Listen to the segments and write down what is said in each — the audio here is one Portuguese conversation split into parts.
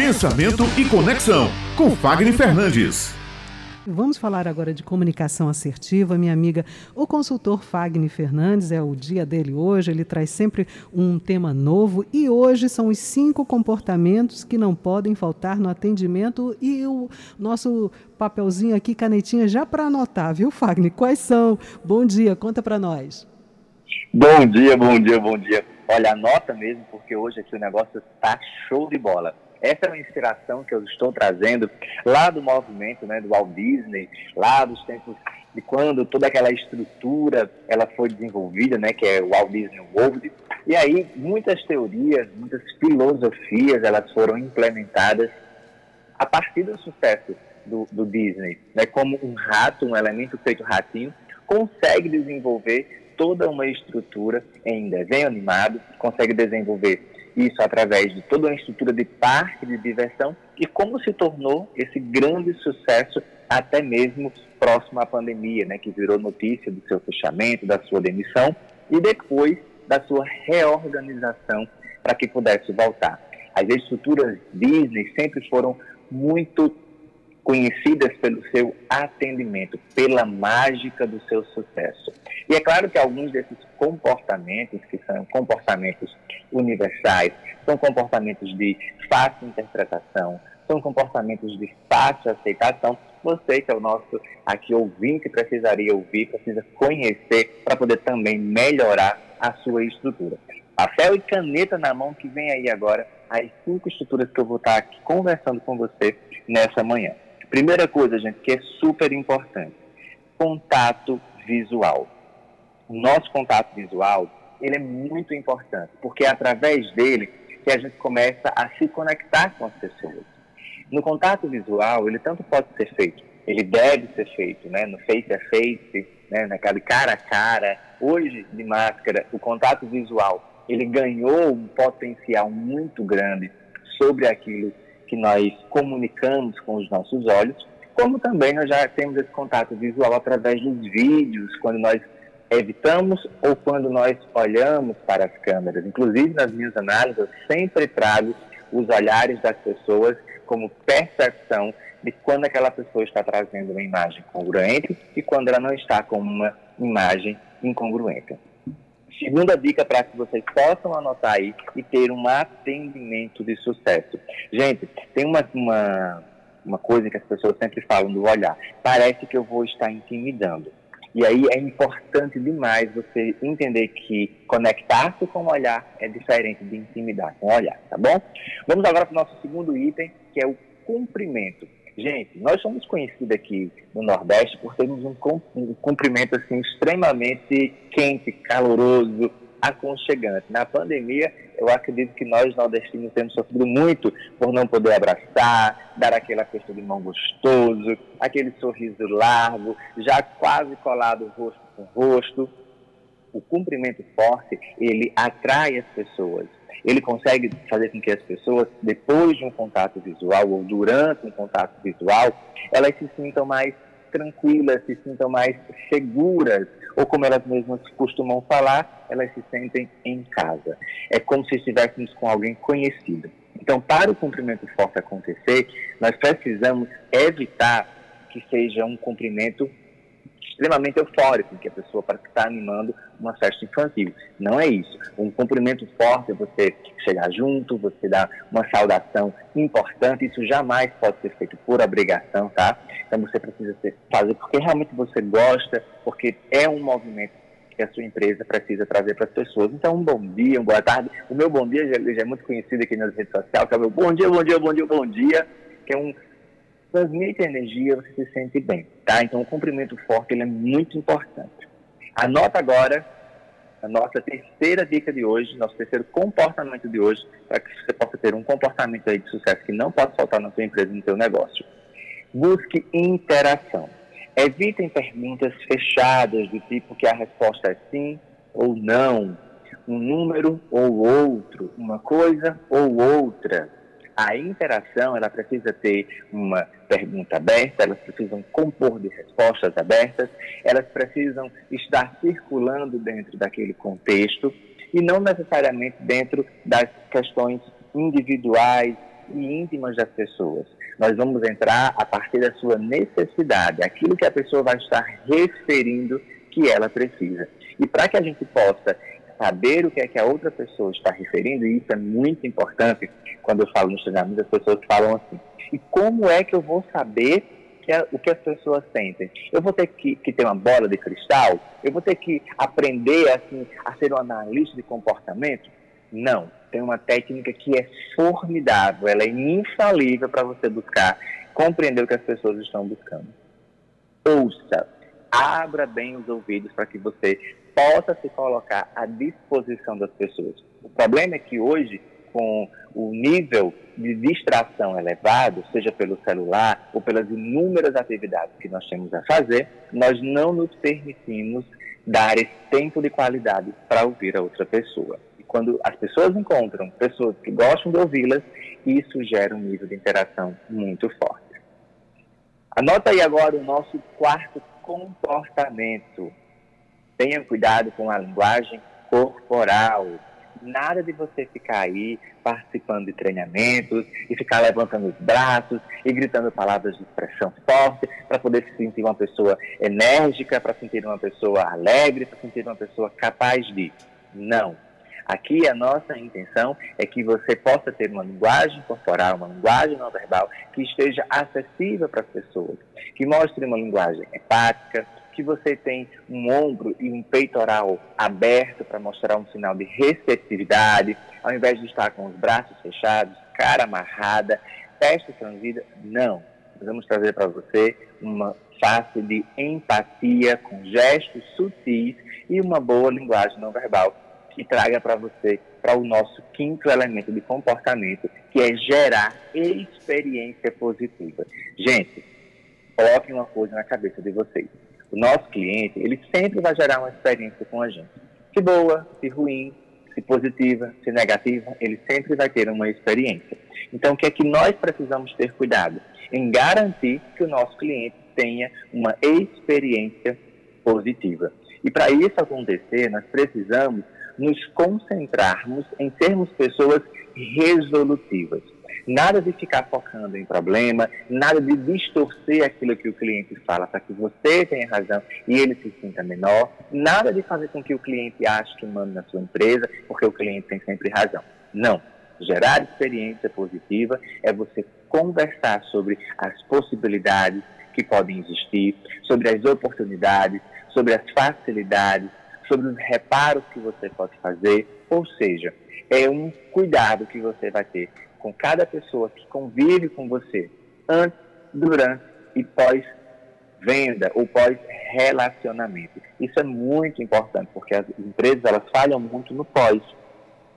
Pensamento e Conexão, com Fagner Fernandes. Vamos falar agora de comunicação assertiva. Minha amiga, o consultor Fagner Fernandes, é o dia dele hoje, ele traz sempre um tema novo e hoje são os cinco comportamentos que não podem faltar no atendimento e o nosso papelzinho aqui, canetinha, já para anotar, viu, Fagner? Quais são? Bom dia, conta para nós. Bom dia, bom dia, bom dia. Olha, anota mesmo, porque hoje aqui o negócio está show de bola. Essa é uma inspiração que eu estou trazendo lá do movimento né, do Walt Disney, lá dos tempos de quando toda aquela estrutura ela foi desenvolvida, né, que é o Walt Disney World. E aí muitas teorias, muitas filosofias elas foram implementadas a partir do sucesso do, do Disney, né, como um rato, um elemento feito ratinho, consegue desenvolver toda uma estrutura em desenho animado, consegue desenvolver isso através de toda uma estrutura de parque de diversão e como se tornou esse grande sucesso até mesmo próximo à pandemia, né, que virou notícia do seu fechamento, da sua demissão e depois da sua reorganização para que pudesse voltar. As estruturas Disney sempre foram muito conhecidas pelo seu atendimento, pela mágica do seu sucesso. E é claro que alguns desses comportamentos, que são comportamentos universais, são comportamentos de fácil interpretação, são comportamentos de fácil aceitação. Você, que é o nosso aqui ouvinte, precisaria ouvir, precisa conhecer para poder também melhorar a sua estrutura. Papel e caneta na mão que vem aí agora as cinco estruturas que eu vou estar aqui conversando com você nessa manhã. Primeira coisa, gente, que é super importante: contato visual. O nosso contato visual ele é muito importante, porque é através dele que a gente começa a se conectar com as pessoas. No contato visual, ele tanto pode ser feito, ele deve ser feito, né? No face a face, né? Naquele cara a cara. Hoje, de máscara, o contato visual, ele ganhou um potencial muito grande sobre aquilo que nós comunicamos com os nossos olhos, como também nós já temos esse contato visual através dos vídeos, quando nós evitamos ou quando nós olhamos para as câmeras. Inclusive, nas minhas análises, eu sempre trago os olhares das pessoas como percepção de quando aquela pessoa está trazendo uma imagem congruente e quando ela não está com uma imagem incongruente. Segunda dica para que vocês possam anotar aí e ter um atendimento de sucesso. Gente, tem uma, uma, uma coisa que as pessoas sempre falam do olhar. Parece que eu vou estar intimidando. E aí é importante demais você entender que conectar-se com o olhar é diferente de intimidar com o olhar, tá bom? Vamos agora para o nosso segundo item, que é o cumprimento. Gente, nós somos conhecidos aqui no Nordeste por termos um, um cumprimento assim, extremamente quente, caloroso, aconchegante. Na pandemia, eu acredito que nós nordestinos temos sofrido muito por não poder abraçar, dar aquela festa de mão gostoso, aquele sorriso largo, já quase colado rosto com rosto. O cumprimento forte, ele atrai as pessoas ele consegue fazer com que as pessoas, depois de um contato visual ou durante um contato visual, elas se sintam mais tranquilas, se sintam mais seguras, ou como elas mesmas costumam falar, elas se sentem em casa. É como se estivéssemos com alguém conhecido. Então, para o cumprimento forte acontecer, nós precisamos evitar que seja um cumprimento extremamente eufórico, que a pessoa parece que está animando uma festa infantil. Não é isso. Um cumprimento forte é você chegar junto, você dar uma saudação importante. Isso jamais pode ser feito por obrigação, tá? Então você precisa fazer porque realmente você gosta, porque é um movimento que a sua empresa precisa trazer para as pessoas. Então, um bom dia, uma boa tarde. O meu bom dia já, já é muito conhecido aqui nas redes sociais, que é o meu bom dia, bom dia, bom dia, bom dia, que é um transmite energia, você se sente bem, tá? Então, o cumprimento forte ele é muito importante. Anota agora a nossa terceira dica de hoje, nosso terceiro comportamento de hoje, para que você possa ter um comportamento aí de sucesso que não pode faltar na sua empresa, no seu negócio. Busque interação. Evitem perguntas fechadas do tipo que a resposta é sim ou não, um número ou outro, uma coisa ou outra a interação ela precisa ter uma pergunta aberta, elas precisam compor de respostas abertas, elas precisam estar circulando dentro daquele contexto e não necessariamente dentro das questões individuais e íntimas das pessoas. Nós vamos entrar a partir da sua necessidade, aquilo que a pessoa vai estar referindo que ela precisa. E para que a gente possa saber o que é que a outra pessoa está referindo, e isso é muito importante, quando eu falo no treinamento, as pessoas falam assim, e como é que eu vou saber que é, o que as pessoas sentem? Eu vou ter que, que, ter uma bola de cristal? Eu vou ter que aprender assim, a ser um analista de comportamento? Não. Tem uma técnica que é formidável, ela é infalível para você buscar compreender o que as pessoas estão buscando. Ouça, abra bem os ouvidos para que você possa se colocar à disposição das pessoas. O problema é que hoje, com o nível de distração elevado, seja pelo celular ou pelas inúmeras atividades que nós temos a fazer, nós não nos permitimos dar esse tempo de qualidade para ouvir a outra pessoa. E quando as pessoas encontram pessoas que gostam de ouvi-las, isso gera um nível de interação muito forte. Anota aí agora o nosso quarto comportamento. Tenha cuidado com a linguagem corporal. Nada de você ficar aí participando de treinamentos e ficar levantando os braços e gritando palavras de expressão forte para poder se sentir uma pessoa enérgica, para sentir uma pessoa alegre, para sentir uma pessoa capaz de. Não. Aqui a nossa intenção é que você possa ter uma linguagem corporal, uma linguagem não verbal que esteja acessível para as pessoas, que mostre uma linguagem empática, que você tem um ombro e um peitoral aberto para mostrar um sinal de receptividade, ao invés de estar com os braços fechados, cara amarrada, testa franzida, não. Nós vamos trazer para você uma face de empatia, com gestos sutis e uma boa linguagem não verbal que traga para você, para o nosso quinto elemento de comportamento, que é gerar experiência positiva. Gente, coloquem uma coisa na cabeça de vocês o nosso cliente, ele sempre vai gerar uma experiência com a gente. Se boa, se ruim, se positiva, se negativa, ele sempre vai ter uma experiência. Então, o que é que nós precisamos ter cuidado? Em garantir que o nosso cliente tenha uma experiência positiva. E para isso acontecer, nós precisamos nos concentrarmos em sermos pessoas resolutivas. Nada de ficar focando em problema, nada de distorcer aquilo que o cliente fala para que você tenha razão e ele se sinta menor, nada de fazer com que o cliente ache que manda na sua empresa, porque o cliente tem sempre razão. Não. Gerar experiência positiva é você conversar sobre as possibilidades que podem existir, sobre as oportunidades, sobre as facilidades, sobre os reparos que você pode fazer, ou seja, é um cuidado que você vai ter com cada pessoa que convive com você antes, durante e pós-venda ou pós-relacionamento. Isso é muito importante, porque as empresas elas falham muito no pós,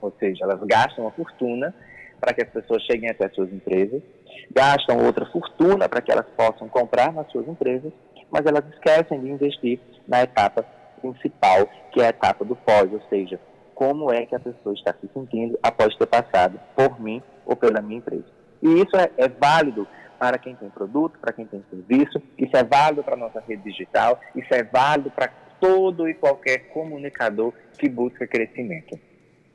ou seja, elas gastam uma fortuna para que as pessoas cheguem até as suas empresas, gastam outra fortuna para que elas possam comprar nas suas empresas, mas elas esquecem de investir na etapa principal, que é a etapa do pós, ou seja, como é que a pessoa está se sentindo após ter passado por mim ou pela minha empresa. E isso é, é válido para quem tem produto, para quem tem serviço, isso é válido para a nossa rede digital, isso é válido para todo e qualquer comunicador que busca crescimento.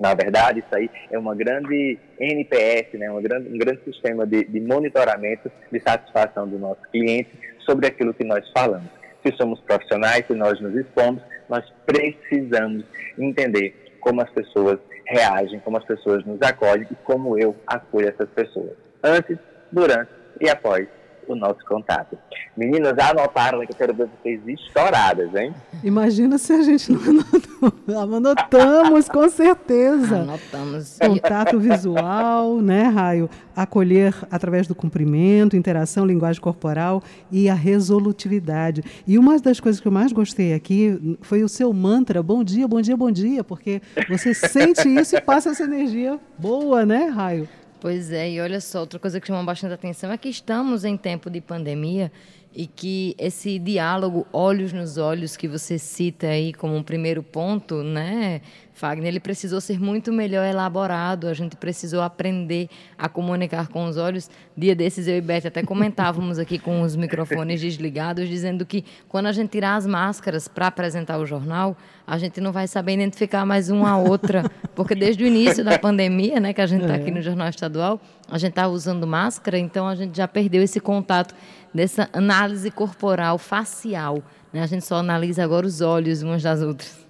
Na verdade, isso aí é uma grande NPS, né, uma grande, um grande sistema de, de monitoramento de satisfação do nosso cliente sobre aquilo que nós falamos. Se somos profissionais, se nós nos expomos, nós precisamos entender como as pessoas reagem, como as pessoas nos acolhem e como eu acolho essas pessoas. Antes, durante e após o nosso contato. Meninas, anotaram que eu quero ver vocês estouradas, hein? Imagina se a gente não anotou. Anotamos, com certeza. Anotamos. Contato visual, né, Raio? Acolher através do cumprimento, interação, linguagem corporal e a resolutividade. E uma das coisas que eu mais gostei aqui foi o seu mantra, bom dia, bom dia, bom dia, porque você sente isso e passa essa energia boa, né, Raio? Pois é, e olha só, outra coisa que chama bastante atenção é que estamos em tempo de pandemia e que esse diálogo olhos nos olhos que você cita aí como um primeiro ponto, né, Fagner, ele precisou ser muito melhor elaborado, a gente precisou aprender a comunicar com os olhos. Dia desses eu e Beth até comentávamos aqui com os microfones desligados, dizendo que quando a gente tirar as máscaras para apresentar o jornal, a gente não vai saber identificar mais uma a outra, porque desde o início da pandemia, né, que a gente está aqui é. no Jornal Estadual, a gente está usando máscara, então a gente já perdeu esse contato dessa análise corporal, facial. Né? A gente só analisa agora os olhos umas das outras.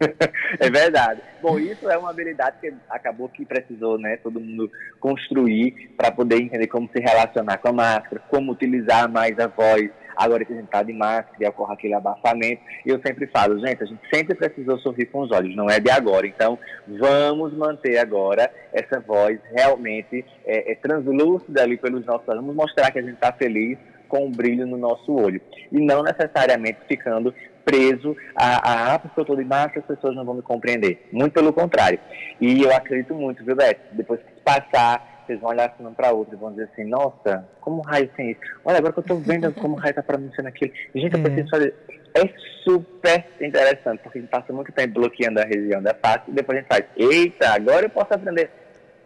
é verdade. Bom, isso é uma habilidade que acabou que precisou, né, todo mundo construir para poder entender como se relacionar com a máscara, como utilizar mais a voz, agora que a gente está de máscara e ocorre aquele abafamento. E eu sempre falo, gente, a gente sempre precisou sorrir com os olhos, não é de agora. Então, vamos manter agora essa voz realmente é, é translúcida ali pelos nossos olhos, vamos mostrar que a gente está feliz com um brilho no nosso olho. E não necessariamente ficando preso a, a ah, porque eu estou de máscara, as pessoas não vão me compreender. Muito pelo contrário. E eu acredito muito, viu, Beto? Depois que passar, vocês vão olhar assim um para outro e vão dizer assim, nossa, como o raio tem isso? Olha, agora que eu estou vendo como o raio está pronunciando aquilo. Gente, eu preciso fazer. É super interessante, porque a gente passa muito tempo bloqueando a região da face e depois a gente faz, eita, agora eu posso aprender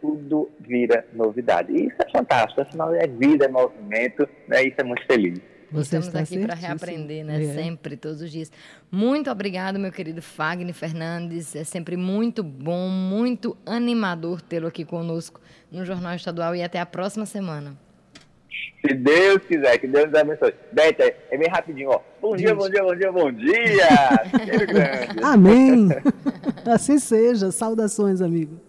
tudo vira novidade. E isso é fantástico, afinal é vida, é movimento, né? isso é muito feliz. Você Estamos aqui para reaprender, né? É. Sempre, todos os dias. Muito obrigado, meu querido Fagner Fernandes. É sempre muito bom, muito animador tê-lo aqui conosco no Jornal Estadual e até a próxima semana. Se Deus quiser, que Deus nos abençoe. Beta, é bem rapidinho, ó. Bom dia, bom dia, bom dia, bom dia. Amém. assim seja. Saudações, amigo.